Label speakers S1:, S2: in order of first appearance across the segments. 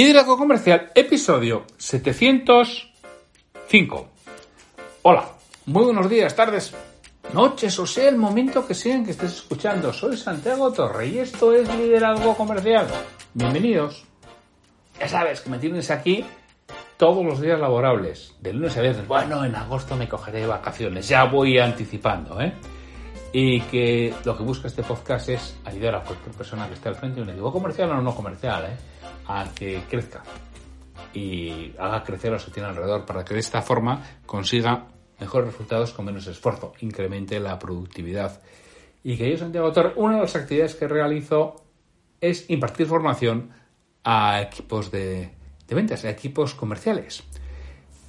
S1: Liderazgo Comercial, episodio 705. Hola, muy buenos días, tardes, noches, o sea el momento que sea en que estés escuchando. Soy Santiago Torre y esto es Liderazgo Comercial. Bienvenidos. Ya sabes que me tienes aquí todos los días laborables, de lunes a viernes. Bueno, en agosto me cogeré vacaciones, ya voy anticipando, ¿eh? Y que lo que busca este podcast es ayudar a cualquier persona que esté al frente de un equipo comercial o no comercial, ¿eh? A que crezca y haga crecer a su tiene alrededor para que de esta forma consiga mejores resultados con menos esfuerzo, incremente la productividad. Y que yo, Santiago Torre, una de las actividades que realizo es impartir formación a equipos de ventas, a equipos comerciales.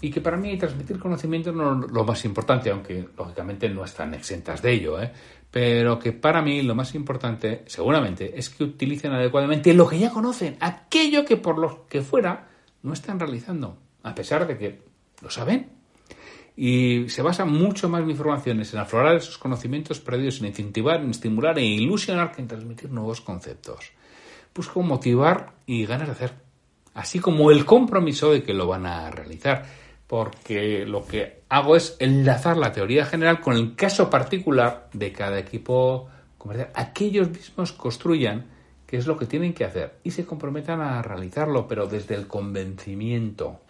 S1: Y que para mí transmitir conocimiento no es lo más importante, aunque lógicamente no están exentas de ello, ¿eh? pero que para mí lo más importante, seguramente, es que utilicen adecuadamente lo que ya conocen, aquello que por lo que fuera no están realizando, a pesar de que lo saben. Y se basa mucho más mi formación en aflorar esos conocimientos perdidos, en incentivar, en estimular e ilusionar que en transmitir nuevos conceptos. Busco motivar y ganas de hacer, así como el compromiso de que lo van a realizar porque lo que hago es enlazar la teoría general con el caso particular de cada equipo comercial. Aquellos mismos construyan qué es lo que tienen que hacer y se comprometan a realizarlo, pero desde el convencimiento.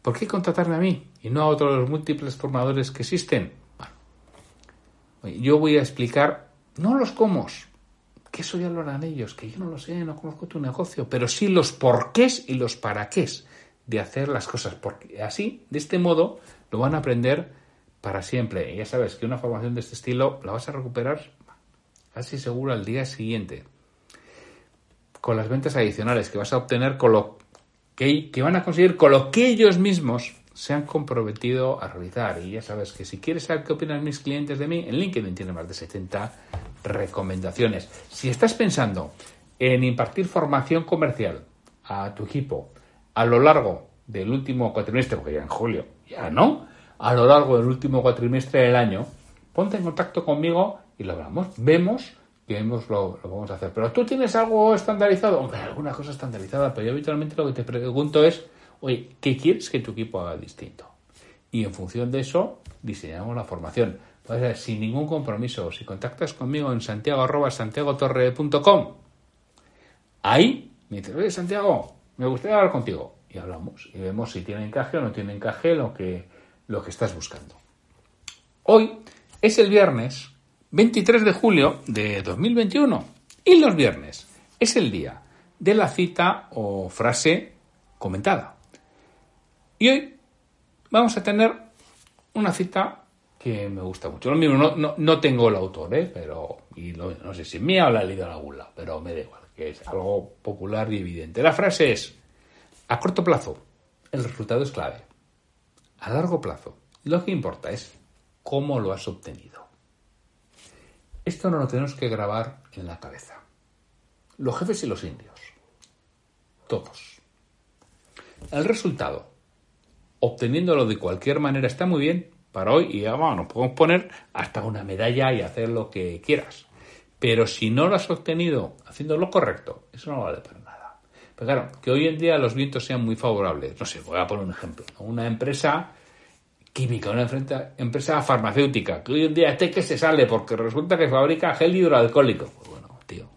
S1: ¿Por qué contratarme a mí y no a otros los múltiples formadores que existen? Bueno, yo voy a explicar no los cómo, que eso ya lo harán ellos, que yo no lo sé, no conozco tu negocio, pero sí los porqués y los para qué de hacer las cosas, porque así, de este modo, lo van a aprender para siempre. Y ya sabes que una formación de este estilo la vas a recuperar casi seguro al día siguiente. Con las ventas adicionales que vas a obtener con lo que, que van a conseguir con lo que ellos mismos se han comprometido a realizar. Y ya sabes que si quieres saber qué opinan mis clientes de mí, en LinkedIn tiene más de 70 recomendaciones. Si estás pensando en impartir formación comercial a tu equipo, a lo largo del último cuatrimestre, porque ya en julio ya no, a lo largo del último cuatrimestre del año, ponte en contacto conmigo y lo hablamos. Vemos que hemos, lo, lo vamos a hacer. Pero tú tienes algo estandarizado, aunque alguna cosa estandarizada, pero yo habitualmente lo que te pregunto es, oye, ¿qué quieres que tu equipo haga distinto? Y en función de eso, diseñamos la formación. Pues, sin ningún compromiso, si contactas conmigo en santiago ahí me dices, oye, Santiago, me gustaría hablar contigo. Y hablamos y vemos si tiene encaje o no tiene encaje lo que, lo que estás buscando. Hoy es el viernes 23 de julio de 2021 y los viernes es el día de la cita o frase comentada. Y hoy vamos a tener una cita que me gusta mucho. Lo mismo, no, no, tengo el autor, ¿eh? pero no sé si es mía o la ha leído en pero me da igual que es algo popular y evidente. La frase es, a corto plazo, el resultado es clave. A largo plazo, lo que importa es cómo lo has obtenido. Esto no lo tenemos que grabar en la cabeza. Los jefes y los indios. Todos. El resultado, obteniéndolo de cualquier manera, está muy bien para hoy y vamos, nos podemos poner hasta una medalla y hacer lo que quieras. Pero si no lo has obtenido haciendo lo correcto, eso no vale para nada. Pero claro, que hoy en día los vientos sean muy favorables. No sé, voy a poner un ejemplo. Una empresa química, una empresa farmacéutica, que hoy en día este que se sale porque resulta que fabrica gel hidroalcohólico. Pues bueno, tío,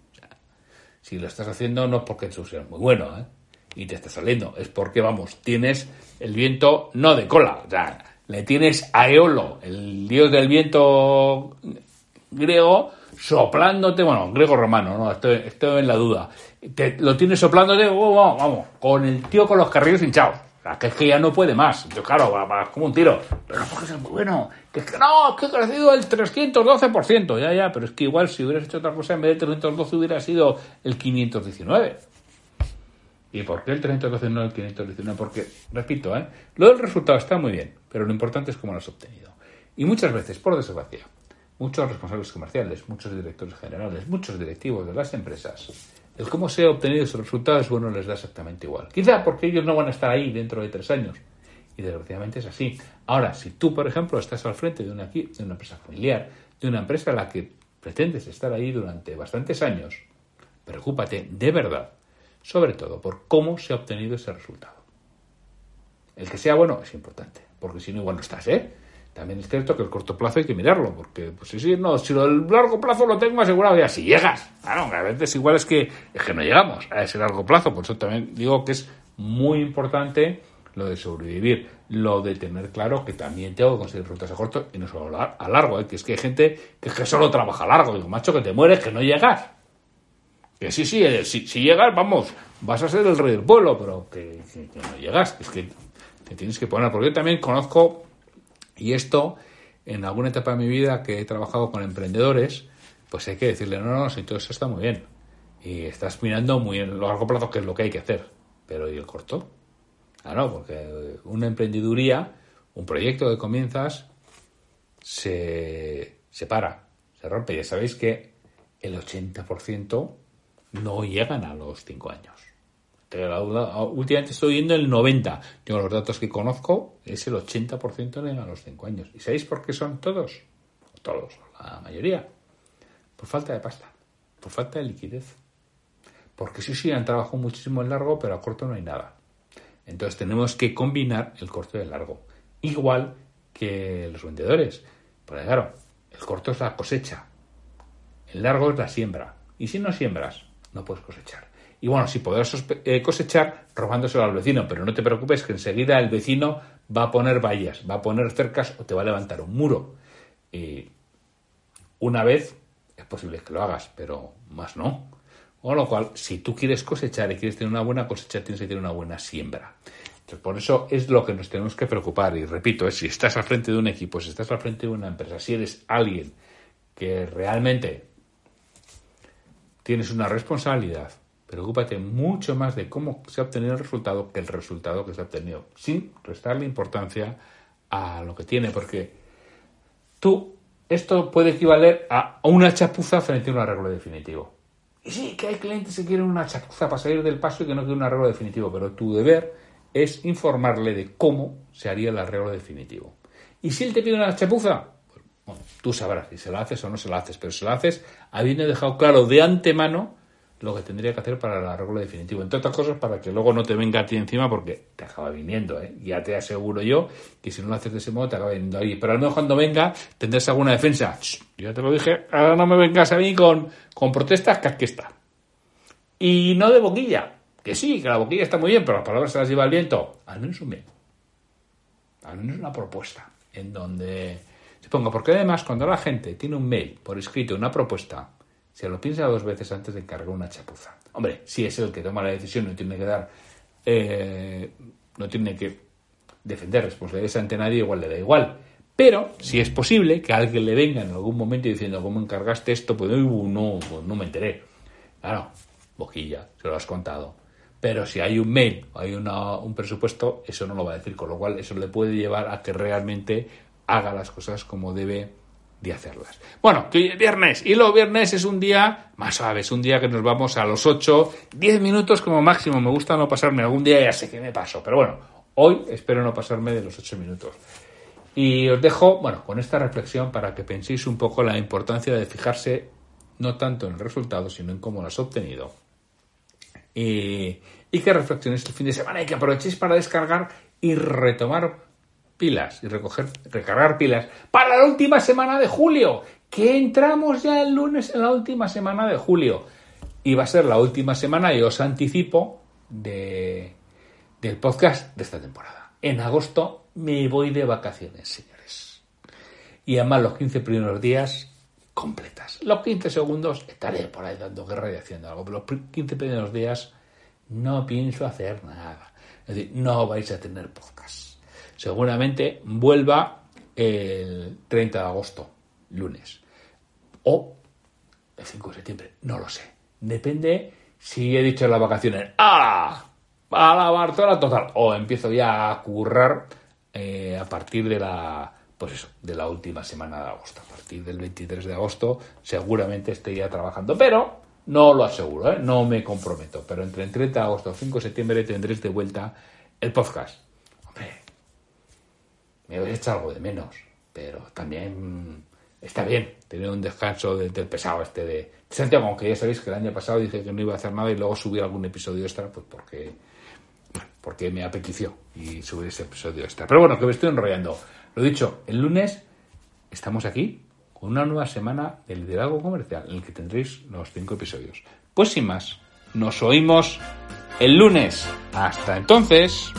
S1: si lo estás haciendo no es porque tú seas muy bueno, ¿eh? Y te está saliendo, es porque, vamos, tienes el viento no de cola, o sea, le tienes a Eolo, el dios del viento griego, soplándote, bueno, griego romano, no, estoy, estoy en la duda. Te, lo tienes soplándote, oh, vamos, vamos, con el tío con los carrillos hinchados. que es que ya no puede más. Yo, claro, va, como un tiro. Pero no porque sea muy bueno. Que es que no, es que ha crecido el 312%. Ya, ya, pero es que igual si hubieras hecho otra cosa en vez de 312 hubiera sido el 519. ¿Y por qué el 312 no el 519? Porque, repito, ¿eh? lo del resultado está muy bien, pero lo importante es cómo lo has obtenido. Y muchas veces, por desgracia, muchos responsables comerciales, muchos directores generales, muchos directivos de las empresas, el cómo se ha obtenido esos resultados, bueno, les da exactamente igual. Quizá porque ellos no van a estar ahí dentro de tres años. Y desgraciadamente es así. Ahora, si tú, por ejemplo, estás al frente de una, de una empresa familiar, de una empresa a la que pretendes estar ahí durante bastantes años, preocúpate de verdad sobre todo por cómo se ha obtenido ese resultado. El que sea bueno es importante, porque si no, igual no estás, ¿eh? También es cierto que el corto plazo hay que mirarlo, porque, pues sí, sí, no, si lo del largo plazo lo tengo asegurado ya, si llegas, claro, a veces igual es que, es que no llegamos a ese largo plazo, por eso también digo que es muy importante lo de sobrevivir, lo de tener claro que también tengo que conseguir rutas a corto y no solo a largo, ¿eh? que es que hay gente que, que solo trabaja a largo, digo, macho, que te mueres, que no llegas. Que sí, sí, eh, si, llegas, vamos, vas a ser el rey del pueblo, pero que, que no llegas, es que te tienes que poner, porque yo también conozco y esto, en alguna etapa de mi vida que he trabajado con emprendedores, pues hay que decirle, no, no, si todo eso está muy bien. Y estás mirando muy en largo plazo qué es lo que hay que hacer. Pero ¿y el corto? Ah, no, porque una emprendeduría, un proyecto que comienzas, se, se para, se rompe. Ya sabéis que el 80% no llegan a los 5 años. Últimamente estoy viendo el 90%. Yo los datos que conozco es el 80% de a los 5 años. ¿Y sabéis por qué son todos? Todos, la mayoría. Por falta de pasta, por falta de liquidez. Porque sí, sí, han trabajado muchísimo en largo, pero a corto no hay nada. Entonces tenemos que combinar el corto y el largo. Igual que los vendedores. Porque claro, el corto es la cosecha. El largo es la siembra. Y si no siembras, no puedes cosechar. Y bueno, si podrás eh, cosechar robándoselo al vecino, pero no te preocupes que enseguida el vecino va a poner vallas, va a poner cercas o te va a levantar un muro. Y una vez es posible que lo hagas, pero más no. Con lo cual, si tú quieres cosechar y quieres tener una buena cosecha, tienes que tener una buena siembra. Entonces, por eso es lo que nos tenemos que preocupar. Y repito, es si estás al frente de un equipo, si estás al frente de una empresa, si eres alguien que realmente tienes una responsabilidad, Preocúpate mucho más de cómo se ha obtenido el resultado que el resultado que se ha obtenido, sin restarle importancia a lo que tiene, porque tú, esto puede equivaler a una chapuza frente a un arreglo definitivo. Y sí, que hay clientes que quieren una chapuza para salir del paso y que no quieren un arreglo definitivo, pero tu deber es informarle de cómo se haría el arreglo definitivo. Y si él te pide una chapuza, bueno, tú sabrás si se la haces o no se la haces, pero si la haces habiendo dejado claro de antemano lo que tendría que hacer para el arreglo definitivo. Entre otras cosas, para que luego no te venga a ti encima, porque te acaba viniendo, ¿eh? Ya te aseguro yo que si no lo haces de ese modo, te acaba viniendo ahí. Pero al menos cuando venga, tendrás alguna defensa. ya te lo dije, ahora no me vengas a mí con, con protestas, que aquí está. Y no de boquilla. Que sí, que la boquilla está muy bien, pero las palabras se las lleva el viento. Al menos un bien. Al menos una propuesta. En donde se ponga. Porque además, cuando la gente tiene un mail por escrito, una propuesta, se lo piensa dos veces antes de encargar una chapuza. Hombre, si es el que toma la decisión, no tiene que dar, eh, no tiene que defender responsabilidades ante nadie, igual le da igual. Pero si es posible que alguien le venga en algún momento diciendo cómo encargaste esto, pues no, pues no me enteré. Claro, boquilla, se lo has contado. Pero si hay un mail o hay un presupuesto, eso no lo va a decir, con lo cual eso le puede llevar a que realmente haga las cosas como debe de hacerlas. Bueno, que viernes y lo viernes es un día más suave, es un día que nos vamos a los 8, 10 minutos como máximo. Me gusta no pasarme, algún día ya sé que me paso, pero bueno, hoy espero no pasarme de los 8 minutos. Y os dejo, bueno, con esta reflexión para que penséis un poco la importancia de fijarse no tanto en el resultado, sino en cómo lo has obtenido. Y, y que reflexionéis el fin de semana y que aprovechéis para descargar y retomar pilas y recoger, recargar pilas para la última semana de julio, que entramos ya el lunes en la última semana de julio. Y va a ser la última semana, y os anticipo, de, del podcast de esta temporada. En agosto me voy de vacaciones, señores. Y además los 15 primeros días completas. Los 15 segundos estaré por ahí dando guerra y haciendo algo, pero los 15 primeros días no pienso hacer nada. Es decir, no vais a tener podcast seguramente vuelva el 30 de agosto, lunes. O el 5 de septiembre, no lo sé. Depende si he dicho las vacaciones, ¡ah! A la Bartola total. O empiezo ya a currar eh, a partir de la, pues eso, de la última semana de agosto. A partir del 23 de agosto seguramente estoy ya trabajando. Pero no lo aseguro, ¿eh? no me comprometo. Pero entre el 30 de agosto y el 5 de septiembre tendréis de vuelta el podcast me a echar algo de menos, pero también está bien tener un descanso del pesado este de Santiago, aunque ya sabéis que el año pasado dije que no iba a hacer nada y luego subí algún episodio extra, pues porque, porque me apeteció y subir ese episodio extra. Pero bueno, que me estoy enrollando. Lo dicho, el lunes estamos aquí con una nueva semana de liderazgo comercial en el que tendréis los cinco episodios. Pues sin más, nos oímos el lunes. Hasta entonces.